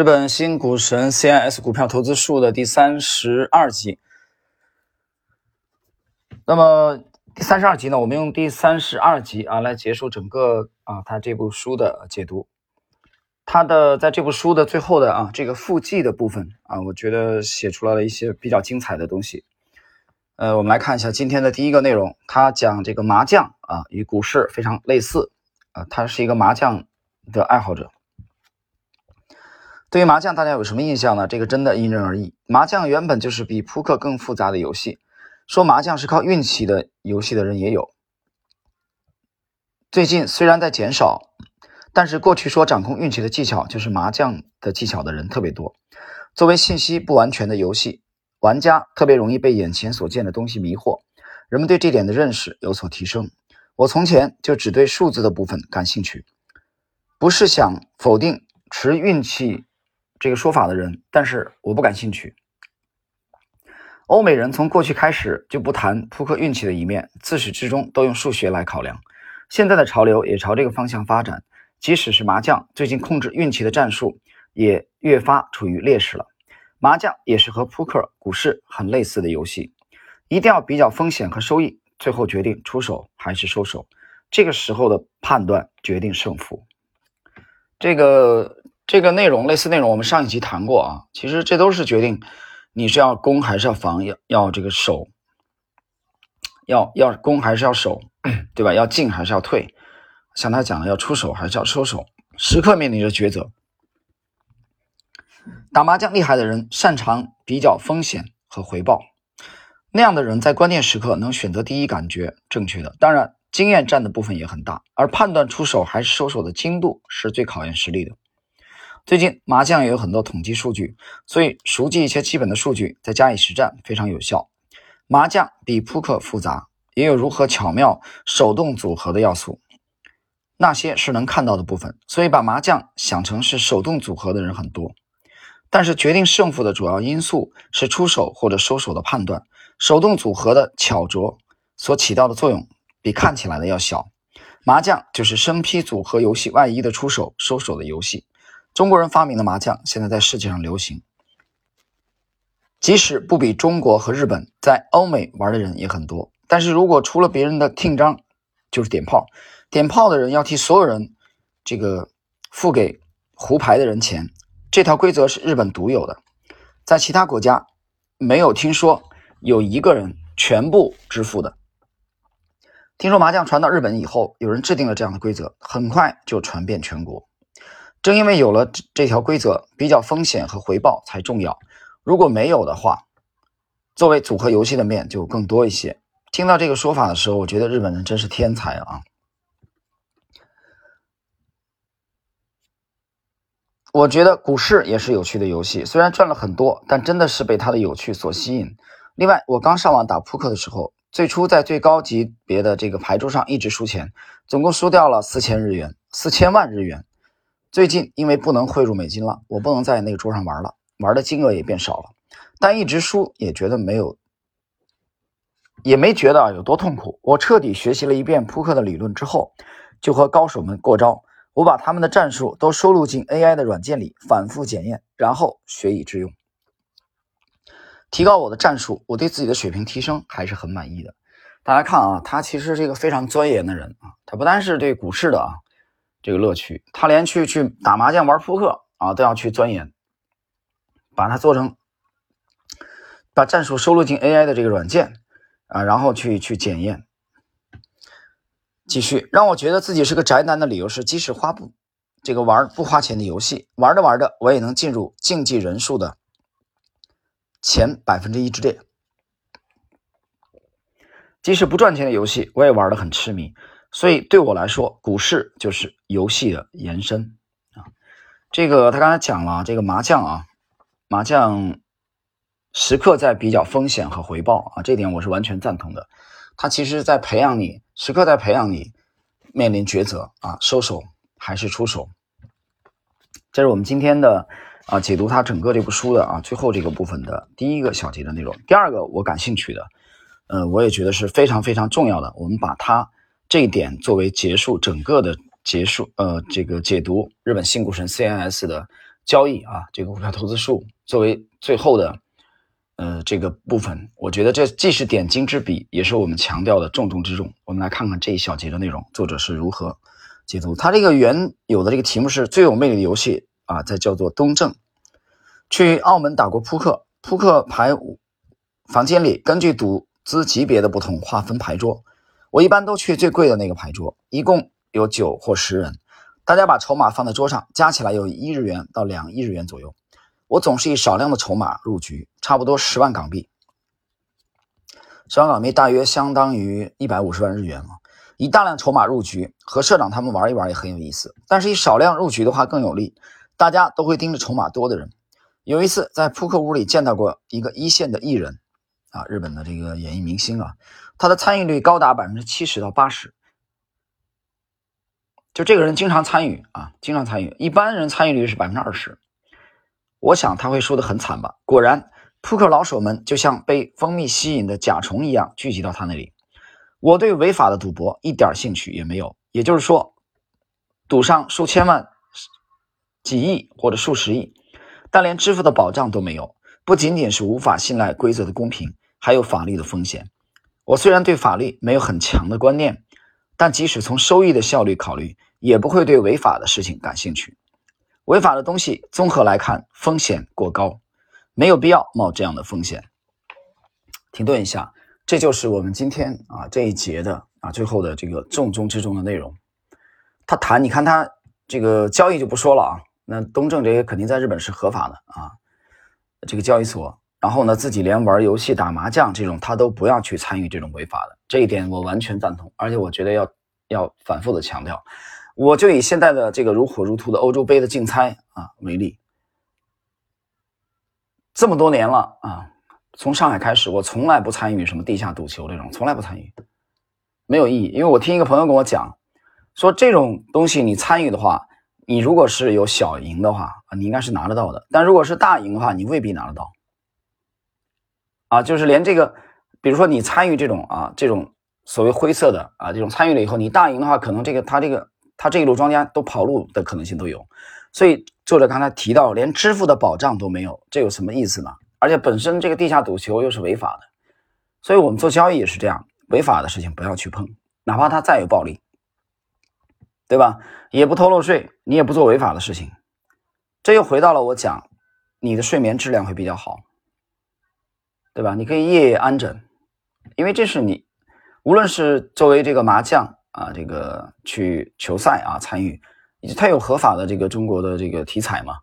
日本新股神 CIS 股票投资术的第三十二集。那么第三十二集呢，我们用第三十二集啊来结束整个啊他这部书的解读。他的在这部书的最后的啊这个附记的部分啊，我觉得写出来了一些比较精彩的东西。呃，我们来看一下今天的第一个内容，他讲这个麻将啊与股市非常类似啊，他是一个麻将的爱好者。对于麻将，大家有什么印象呢？这个真的因人而异。麻将原本就是比扑克更复杂的游戏，说麻将是靠运气的游戏的人也有。最近虽然在减少，但是过去说掌控运气的技巧就是麻将的技巧的人特别多。作为信息不完全的游戏，玩家特别容易被眼前所见的东西迷惑，人们对这点的认识有所提升。我从前就只对数字的部分感兴趣，不是想否定持运气。这个说法的人，但是我不感兴趣。欧美人从过去开始就不谈扑克运气的一面，自始至终都用数学来考量。现在的潮流也朝这个方向发展。即使是麻将，最近控制运气的战术也越发处于劣势了。麻将也是和扑克、股市很类似的游戏，一定要比较风险和收益，最后决定出手还是收手。这个时候的判断决定胜负。这个。这个内容类似内容，我们上一集谈过啊。其实这都是决定你是要攻还是要防，要要这个守，要要攻还是要守，对吧？要进还是要退？像他讲的，要出手还是要收手，时刻面临着抉择。打麻将厉害的人擅长比较风险和回报，那样的人在关键时刻能选择第一感觉正确的。当然，经验占的部分也很大，而判断出手还是收手的精度是最考验实力的。最近麻将也有很多统计数据，所以熟记一些基本的数据，再加以实战非常有效。麻将比扑克复杂，也有如何巧妙手动组合的要素，那些是能看到的部分。所以把麻将想成是手动组合的人很多，但是决定胜负的主要因素是出手或者收手的判断。手动组合的巧拙所起到的作用比看起来的要小。麻将就是生批组合游戏外衣的出手收手的游戏。中国人发明的麻将现在在世界上流行，即使不比中国和日本，在欧美玩的人也很多。但是如果除了别人的听章，就是点炮，点炮的人要替所有人这个付给胡牌的人钱，这条规则是日本独有的，在其他国家没有听说有一个人全部支付的。听说麻将传到日本以后，有人制定了这样的规则，很快就传遍全国。正因为有了这这条规则，比较风险和回报才重要。如果没有的话，作为组合游戏的面就更多一些。听到这个说法的时候，我觉得日本人真是天才啊！我觉得股市也是有趣的游戏，虽然赚了很多，但真的是被它的有趣所吸引。另外，我刚上网打扑克的时候，最初在最高级别的这个牌桌上一直输钱，总共输掉了四千日元，四千万日元。最近因为不能汇入美金了，我不能在那个桌上玩了，玩的金额也变少了，但一直输也觉得没有，也没觉得啊有多痛苦。我彻底学习了一遍扑克的理论之后，就和高手们过招。我把他们的战术都收录进 AI 的软件里，反复检验，然后学以致用，提高我的战术。我对自己的水平提升还是很满意的。大家看啊，他其实是一个非常钻研的人啊，他不单是对股市的啊。这个乐趣，他连去去打麻将、玩扑克啊，都要去钻研，把它做成，把战术收录进 AI 的这个软件啊，然后去去检验。继续让我觉得自己是个宅男的理由是，即使花不这个玩不花钱的游戏，玩着玩着我也能进入竞技人数的前百分之一之列。即使不赚钱的游戏，我也玩的很痴迷。所以对我来说，股市就是游戏的延伸啊。这个他刚才讲了，这个麻将啊，麻将时刻在比较风险和回报啊，这点我是完全赞同的。他其实在培养你，时刻在培养你面临抉择啊，收手还是出手。这是我们今天的啊解读他整个这部书的啊最后这个部分的第一个小节的内容。第二个我感兴趣的，呃，我也觉得是非常非常重要的，我们把它。这一点作为结束整个的结束，呃，这个解读日本新股神 CNS 的交易啊，这个股票投资术作为最后的呃这个部分，我觉得这既是点睛之笔，也是我们强调的重中之重。我们来看看这一小节的内容，作者是如何解读。他这个原有的这个题目是最有魅力的游戏啊，在叫做东正。去澳门打过扑克，扑克牌房间里根据赌资级别的不同划分牌桌，我一般都去最贵的那个牌桌，一共有九或十人。大家把筹码放在桌上，加起来有一日元到两亿日元左右。我总是以少量的筹码入局，差不多十万港币。十万港币大约相当于一百五十万日元了。以大量筹码入局，和社长他们玩一玩也很有意思。但是以少量入局的话更有利，大家都会盯着筹码多的人。有一次在扑克屋里见到过一个一线的艺人，啊，日本的这个演艺明星啊，他的参与率高达百分之七十到八十。就这个人经常参与啊，经常参与。一般人参与率是百分之二十，我想他会输得很惨吧。果然，扑克老手们就像被蜂蜜吸引的甲虫一样聚集到他那里。我对违法的赌博一点兴趣也没有，也就是说，赌上数千万、几亿或者数十亿，但连支付的保障都没有，不仅仅是无法信赖规则的公平，还有法律的风险。我虽然对法律没有很强的观念。但即使从收益的效率考虑，也不会对违法的事情感兴趣。违法的东西综合来看，风险过高，没有必要冒这样的风险。停顿一下，这就是我们今天啊这一节的啊最后的这个重中之重的内容。他谈，你看他这个交易就不说了啊。那东正这些肯定在日本是合法的啊，这个交易所。然后呢，自己连玩游戏、打麻将这种，他都不要去参与这种违法的，这一点我完全赞同。而且我觉得要要反复的强调。我就以现在的这个如火如荼的欧洲杯的竞猜啊为例，这么多年了啊，从上海开始，我从来不参与什么地下赌球这种，从来不参与，没有意义。因为我听一个朋友跟我讲，说这种东西你参与的话，你如果是有小赢的话，你应该是拿得到的；但如果是大赢的话，你未必拿得到。啊，就是连这个，比如说你参与这种啊，这种所谓灰色的啊，这种参与了以后，你大赢的话，可能这个他这个他这一路庄家都跑路的可能性都有。所以作者刚才提到，连支付的保障都没有，这有什么意思呢？而且本身这个地下赌球又是违法的，所以我们做交易也是这样，违法的事情不要去碰，哪怕它再有暴利，对吧？也不偷漏税，你也不做违法的事情，这又回到了我讲，你的睡眠质量会比较好。对吧？你可以夜夜安枕，因为这是你，无论是作为这个麻将啊，这个去球赛啊参与，它有合法的这个中国的这个体彩嘛，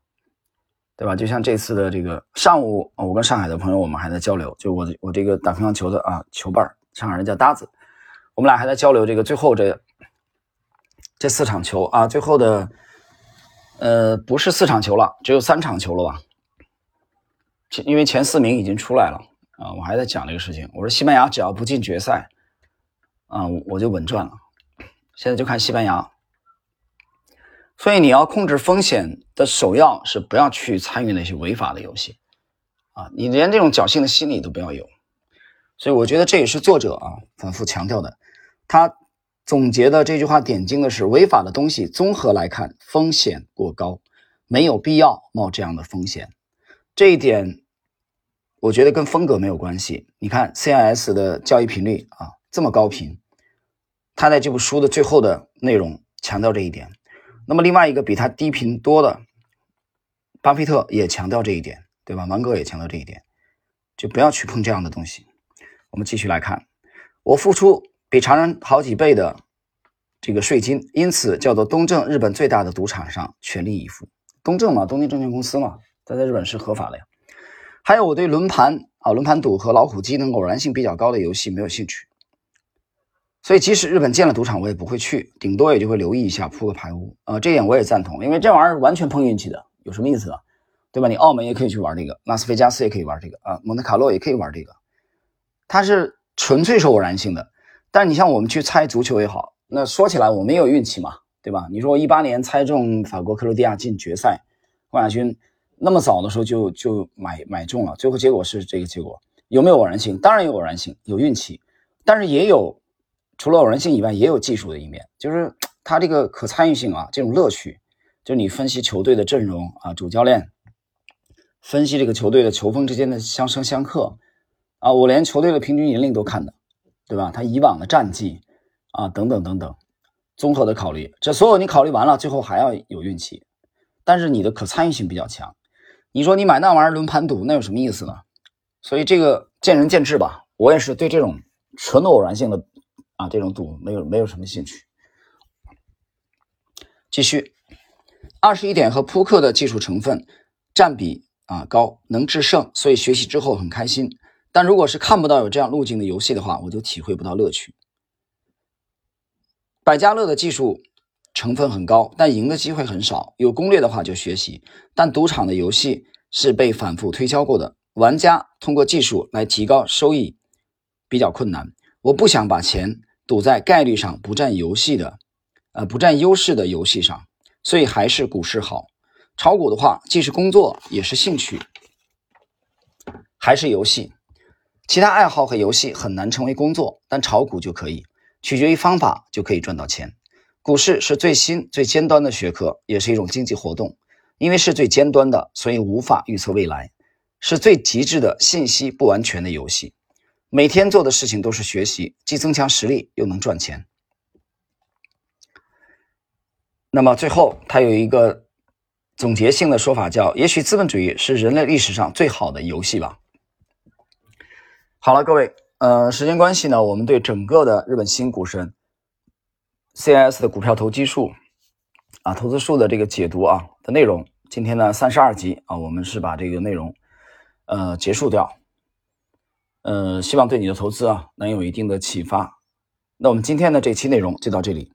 对吧？就像这次的这个上午，我跟上海的朋友我们还在交流，就我我这个打乒乓球的啊球伴儿上海人叫搭子，我们俩还在交流这个最后这这四场球啊，最后的呃不是四场球了，只有三场球了吧？因为前四名已经出来了。啊，我还在讲这个事情。我说西班牙只要不进决赛，啊，我就稳赚了。现在就看西班牙。所以你要控制风险的首要是不要去参与那些违法的游戏，啊，你连这种侥幸的心理都不要有。所以我觉得这也是作者啊反复强调的。他总结的这句话点睛的是：违法的东西综合来看风险过高，没有必要冒这样的风险。这一点。我觉得跟风格没有关系。你看 CIS 的交易频率啊这么高频，他在这部书的最后的内容强调这一点。那么另外一个比他低频多的，巴菲特也强调这一点，对吧？芒格也强调这一点，就不要去碰这样的东西。我们继续来看，我付出比常人好几倍的这个税金，因此叫做东证日本最大的赌场上全力以赴。东证嘛，东京证券公司嘛，它在日本是合法的呀。还有我对轮盘啊、轮盘赌和老虎机等偶然性比较高的游戏没有兴趣，所以即使日本建了赌场，我也不会去，顶多也就会留意一下扑个牌屋啊。这点我也赞同，因为这玩意儿完全碰运气的，有什么意思啊？对吧？你澳门也可以去玩这个，拉斯维加斯也可以玩这个啊，蒙特卡洛也可以玩这个，它是纯粹是偶然性的。但你像我们去猜足球也好，那说起来我们也有运气嘛，对吧？你说我一八年猜中法国克罗地亚进决赛，冠亚军。那么早的时候就就买买中了，最后结果是这个结果，有没有偶然性？当然有偶然性，有运气，但是也有除了偶然性以外，也有技术的一面，就是它这个可参与性啊，这种乐趣，就你分析球队的阵容啊，主教练分析这个球队的球风之间的相生相克啊，我连球队的平均年龄都看的，对吧？他以往的战绩啊，等等等等，综合的考虑，这所有你考虑完了，最后还要有运气，但是你的可参与性比较强。你说你买那玩意儿轮盘赌，那有什么意思呢？所以这个见仁见智吧。我也是对这种纯偶然性的啊这种赌没有没有什么兴趣。继续，二十一点和扑克的技术成分占比啊高，能制胜，所以学习之后很开心。但如果是看不到有这样路径的游戏的话，我就体会不到乐趣。百家乐的技术成分很高，但赢的机会很少。有攻略的话就学习，但赌场的游戏是被反复推销过的，玩家通过技术来提高收益比较困难。我不想把钱赌在概率上不占游戏的。呃，不占优势的游戏上，所以还是股市好。炒股的话，既是工作也是兴趣，还是游戏。其他爱好和游戏很难成为工作，但炒股就可以，取决于方法就可以赚到钱。股市是最新最尖端的学科，也是一种经济活动。因为是最尖端的，所以无法预测未来，是最极致的信息不完全的游戏。每天做的事情都是学习，既增强实力又能赚钱。那么最后，他有一个总结性的说法，叫“也许资本主义是人类历史上最好的游戏吧”。好了，各位，呃，时间关系呢，我们对整个的日本新股神 CIS 的股票投机术啊，投资术的这个解读啊的内容，今天呢三十二集啊，我们是把这个内容呃结束掉，呃，希望对你的投资啊能有一定的启发。那我们今天的这期内容就到这里。